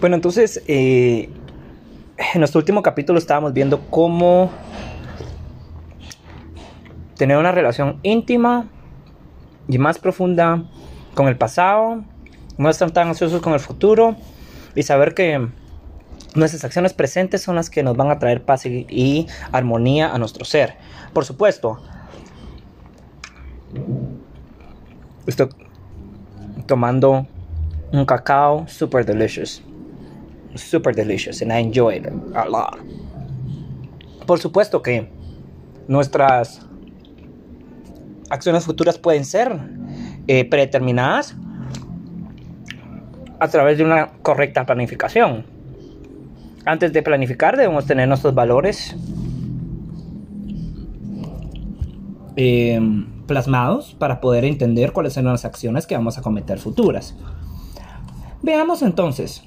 Bueno, entonces, eh, en nuestro último capítulo estábamos viendo cómo tener una relación íntima y más profunda con el pasado, no estar tan ansiosos con el futuro y saber que nuestras acciones presentes son las que nos van a traer paz y, y armonía a nuestro ser. Por supuesto, estoy tomando un cacao super delicious. Super delicious and I enjoy it a lot. Por supuesto que nuestras acciones futuras pueden ser eh, predeterminadas a través de una correcta planificación. Antes de planificar debemos tener nuestros valores eh, plasmados para poder entender cuáles son las acciones que vamos a cometer futuras. Veamos entonces.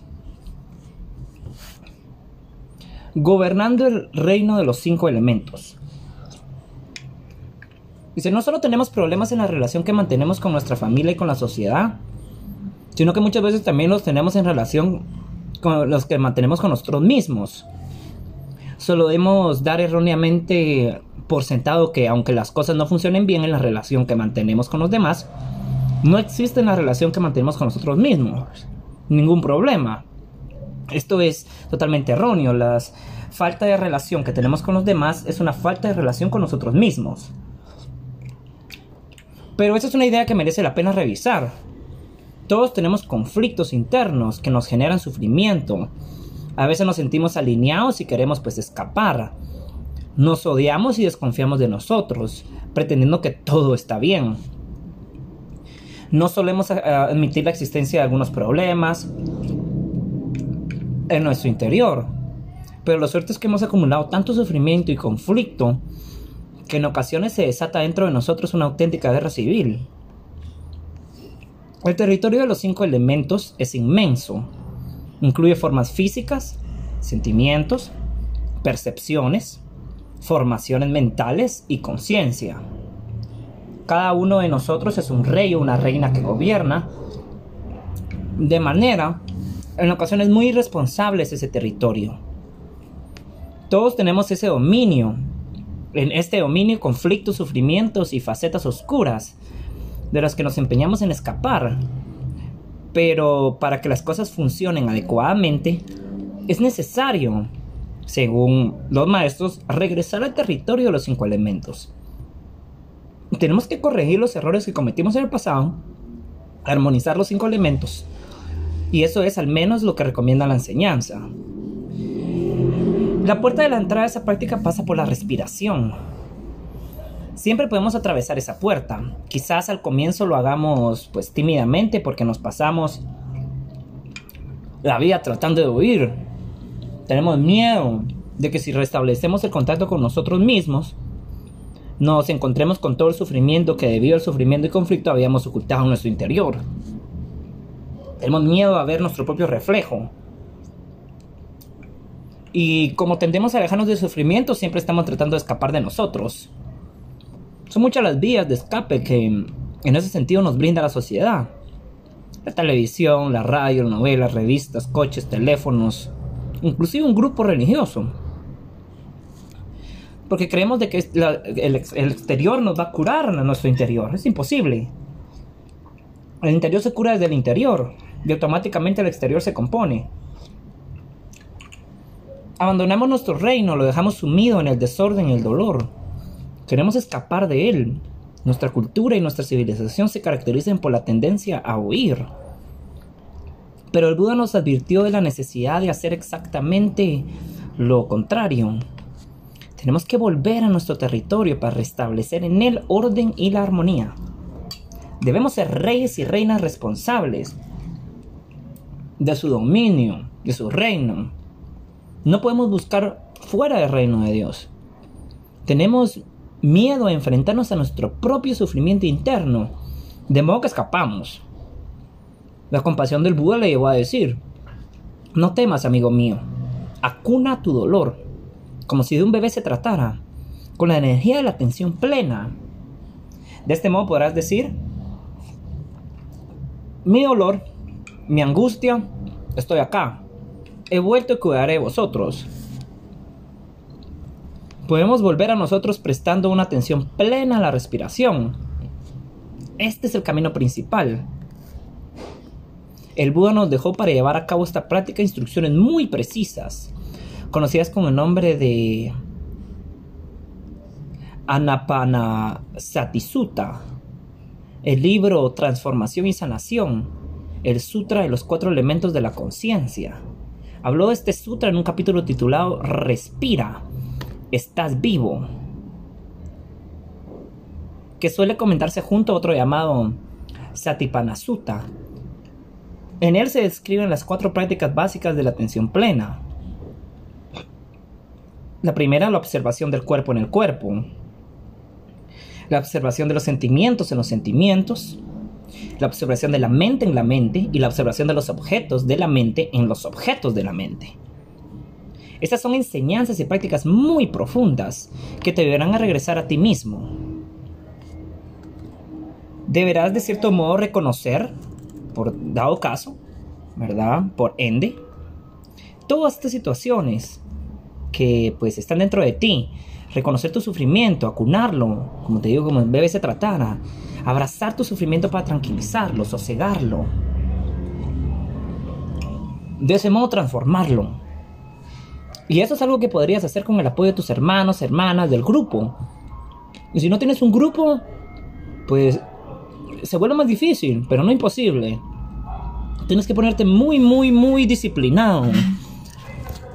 Gobernando el reino de los cinco elementos. Dice, no solo tenemos problemas en la relación que mantenemos con nuestra familia y con la sociedad, sino que muchas veces también los tenemos en relación con los que mantenemos con nosotros mismos. Solo debemos dar erróneamente por sentado que aunque las cosas no funcionen bien en la relación que mantenemos con los demás, no existe en la relación que mantenemos con nosotros mismos. Ningún problema. Esto es totalmente erróneo. La falta de relación que tenemos con los demás es una falta de relación con nosotros mismos. Pero esa es una idea que merece la pena revisar. Todos tenemos conflictos internos que nos generan sufrimiento. A veces nos sentimos alineados y queremos pues escapar. Nos odiamos y desconfiamos de nosotros, pretendiendo que todo está bien. No solemos eh, admitir la existencia de algunos problemas en nuestro interior. Pero lo cierto es que hemos acumulado tanto sufrimiento y conflicto que en ocasiones se desata dentro de nosotros una auténtica guerra civil. El territorio de los cinco elementos es inmenso. Incluye formas físicas, sentimientos, percepciones, formaciones mentales y conciencia. Cada uno de nosotros es un rey o una reina que gobierna de manera, en ocasiones muy irresponsables, ese territorio. Todos tenemos ese dominio en este dominio conflictos, sufrimientos y facetas oscuras de las que nos empeñamos en escapar. Pero para que las cosas funcionen adecuadamente, es necesario, según los maestros, regresar al territorio de los cinco elementos. Tenemos que corregir los errores que cometimos en el pasado, armonizar los cinco elementos, y eso es al menos lo que recomienda la enseñanza. La puerta de la entrada a esa práctica pasa por la respiración. Siempre podemos atravesar esa puerta. Quizás al comienzo lo hagamos pues tímidamente porque nos pasamos la vida tratando de huir. Tenemos miedo de que si restablecemos el contacto con nosotros mismos, nos encontremos con todo el sufrimiento que debido al sufrimiento y conflicto habíamos ocultado en nuestro interior. Tenemos miedo a ver nuestro propio reflejo, y como tendemos a alejarnos del sufrimiento, siempre estamos tratando de escapar de nosotros. Son muchas las vías de escape que en ese sentido nos brinda la sociedad. La televisión, la radio, novelas, revistas, coches, teléfonos, inclusive un grupo religioso. Porque creemos de que el, el exterior nos va a curar a nuestro interior. Es imposible. El interior se cura desde el interior y automáticamente el exterior se compone. Abandonamos nuestro reino, lo dejamos sumido en el desorden y el dolor. Queremos escapar de él. Nuestra cultura y nuestra civilización se caracterizan por la tendencia a huir. Pero el Buda nos advirtió de la necesidad de hacer exactamente lo contrario. Tenemos que volver a nuestro territorio para restablecer en él orden y la armonía. Debemos ser reyes y reinas responsables de su dominio, de su reino, no podemos buscar fuera del reino de Dios. Tenemos miedo a enfrentarnos a nuestro propio sufrimiento interno, de modo que escapamos. La compasión del Buda le llevó a decir, no temas, amigo mío, acuna tu dolor, como si de un bebé se tratara, con la energía de la atención plena. De este modo podrás decir, mi dolor, mi angustia, estoy acá, he vuelto y cuidaré de vosotros. Podemos volver a nosotros prestando una atención plena a la respiración. Este es el camino principal. El Buda nos dejó para llevar a cabo esta práctica instrucciones muy precisas, conocidas con el nombre de Anapanasati-sutta, el libro Transformación y Sanación, el Sutra de los Cuatro Elementos de la Conciencia. Habló de este sutra en un capítulo titulado Respira, estás vivo, que suele comentarse junto a otro llamado Sutta. En él se describen las cuatro prácticas básicas de la atención plena. La primera, la observación del cuerpo en el cuerpo la observación de los sentimientos en los sentimientos, la observación de la mente en la mente y la observación de los objetos de la mente en los objetos de la mente. Estas son enseñanzas y prácticas muy profundas que te ayudarán a regresar a ti mismo. Deberás de cierto modo reconocer, por dado caso, ¿verdad? Por ende, todas estas situaciones que pues están dentro de ti reconocer tu sufrimiento, acunarlo, como te digo, como el bebé se tratara, abrazar tu sufrimiento para tranquilizarlo, sosegarlo. De ese modo transformarlo. Y eso es algo que podrías hacer con el apoyo de tus hermanos, hermanas, del grupo. Y si no tienes un grupo, pues se vuelve más difícil, pero no imposible. Tienes que ponerte muy, muy, muy disciplinado.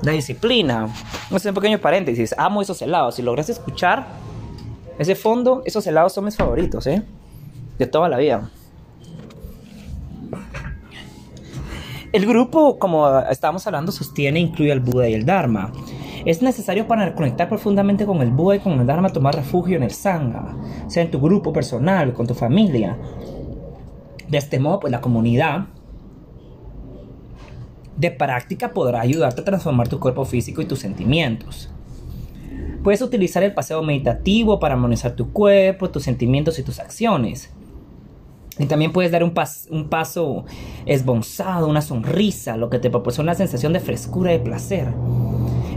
La disciplina. Voy a un pequeño paréntesis. Amo esos helados. Si logras escuchar ese fondo, esos helados son mis favoritos, ¿eh? De toda la vida. El grupo, como estábamos hablando, sostiene incluye al Buda y el Dharma. Es necesario para conectar profundamente con el Buda y con el Dharma tomar refugio en el Sangha, sea en tu grupo personal, con tu familia. De este modo, pues la comunidad de práctica podrá ayudarte a transformar tu cuerpo físico y tus sentimientos. Puedes utilizar el paseo meditativo para armonizar tu cuerpo, tus sentimientos y tus acciones. Y también puedes dar un, un paso esbozado, una sonrisa, lo que te proporciona una sensación de frescura y placer.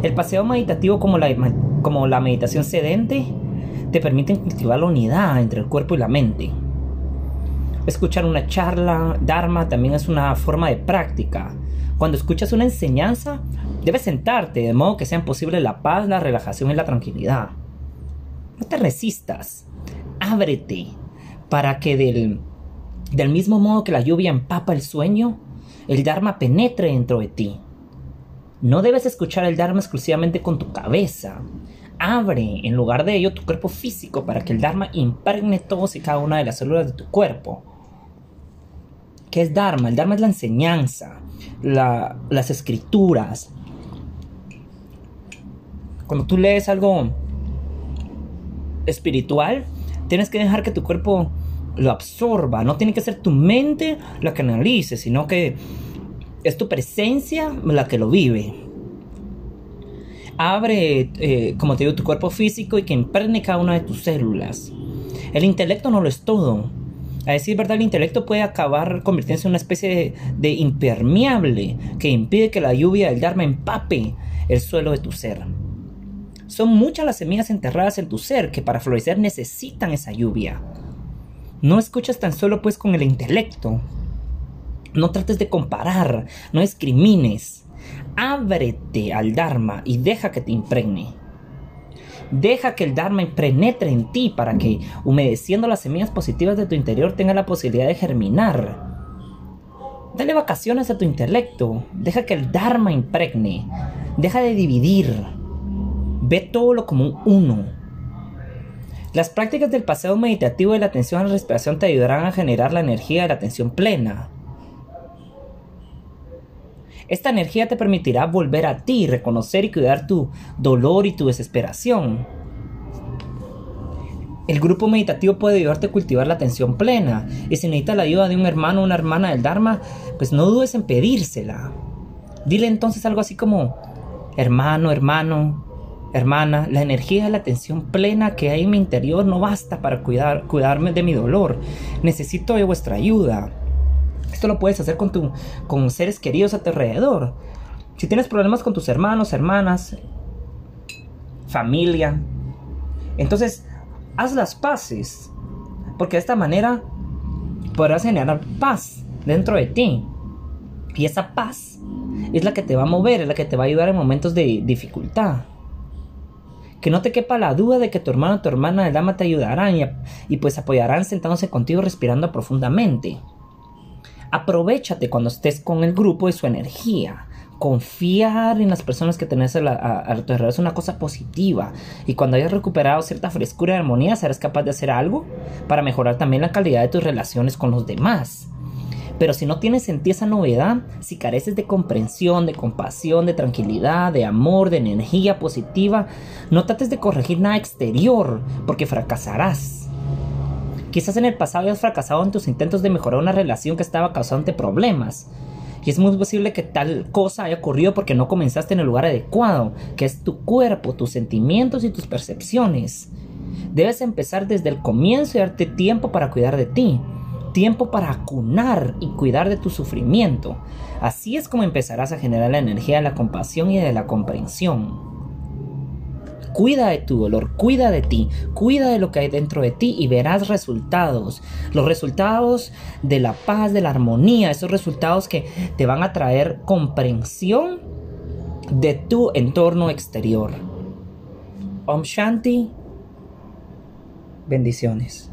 El paseo meditativo como la, como la meditación sedente te permite cultivar la unidad entre el cuerpo y la mente. Escuchar una charla, Dharma, también es una forma de práctica cuando escuchas una enseñanza, debes sentarte de modo que sean posibles la paz, la relajación y la tranquilidad. No te resistas, ábrete para que del, del mismo modo que la lluvia empapa el sueño, el Dharma penetre dentro de ti. No debes escuchar el Dharma exclusivamente con tu cabeza. Abre en lugar de ello tu cuerpo físico para que el Dharma impregne todos y cada una de las células de tu cuerpo. ¿Qué es Dharma? El Dharma es la enseñanza, las escrituras. Cuando tú lees algo espiritual, tienes que dejar que tu cuerpo lo absorba. No tiene que ser tu mente la que analice, sino que es tu presencia la que lo vive. Abre, eh, como te digo, tu cuerpo físico y que impregne cada una de tus células. El intelecto no lo es todo. A decir verdad, el intelecto puede acabar convirtiéndose en una especie de, impermeable que impide que la lluvia del Dharma empape el suelo de tu ser. Son muchas las semillas enterradas en tu ser que para florecer necesitan esa lluvia. No escuchas tan solo pues con el intelecto. No trates de comparar, no discrimines. Ábrete al Dharma y deja que te impregne. Deja que el Dharma penetre en ti para que, humedeciendo las semillas positivas de tu interior, tenga la posibilidad de germinar. Dale vacaciones a tu intelecto. Deja que el Dharma impregne. Deja de dividir. Ve todo lo como un uno. Las prácticas del paseo meditativo y la atención a la respiración te ayudarán a generar la energía de la atención plena. Esta energía te permitirá volver a ti, reconocer y cuidar tu dolor y tu desesperación. El grupo meditativo puede ayudarte a cultivar la atención plena. Y si necesitas la ayuda de un hermano o una hermana del Dharma, pues no dudes en pedírsela. Dile entonces algo así como, hermano, hermano, hermana, la energía de la atención plena que hay en mi interior no basta para cuidar, cuidarme de mi dolor. Necesito de vuestra ayuda. Esto lo puedes hacer con, tu, con seres queridos a tu alrededor. Si tienes problemas con tus hermanos, hermanas, familia, entonces haz las paces. Porque de esta manera podrás generar paz dentro de ti. Y esa paz es la que te va a mover, es la que te va a ayudar en momentos de dificultad. Que no te quepa la duda de que tu hermano o tu hermana de dama te ayudarán y, pues apoyarán sentándose contigo respirando profundamente. Aprovechate cuando estés con el grupo y su energía. Confiar en las personas que tenés a, tu alrededor es una cosa positiva. Y cuando hayas recuperado cierta frescura y armonía, serás capaz de hacer algo para mejorar también la calidad de tus relaciones con los demás. Pero si no tienes en ti esa novedad, si careces de comprensión, de compasión, de tranquilidad, de amor, de energía positiva, no trates de corregir nada exterior, porque fracasarás. Quizás en el pasado hayas fracasado en tus intentos de mejorar una relación que estaba causando problemas. Y es muy posible que tal cosa haya ocurrido porque no comenzaste en el lugar adecuado, que es tu cuerpo, tus sentimientos y tus percepciones. Debes empezar desde el comienzo y darte tiempo para cuidar de ti tiempo para acunar y cuidar de tu sufrimiento. Así es como empezarás a generar la energía de la compasión y de la comprensión. Cuida de tu dolor, cuida de ti, cuida de lo que hay dentro de ti y verás resultados. Los resultados de la paz, de la armonía, esos resultados que te van a traer comprensión de tu entorno exterior. Om Shanti. Bendiciones.